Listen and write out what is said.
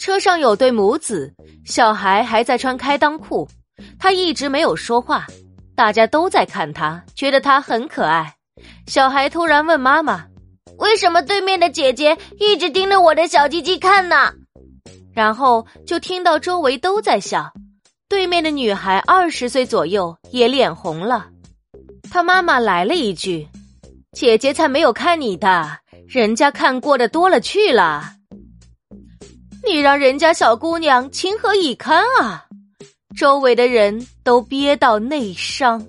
车上有对母子，小孩还在穿开裆裤，他一直没有说话，大家都在看他，觉得他很可爱。小孩突然问妈妈：“为什么对面的姐姐一直盯着我的小鸡鸡看呢？”然后就听到周围都在笑。对面的女孩二十岁左右，也脸红了。他妈妈来了一句：“姐姐才没有看你的，人家看过的多了去了。”你让人家小姑娘情何以堪啊！周围的人都憋到内伤。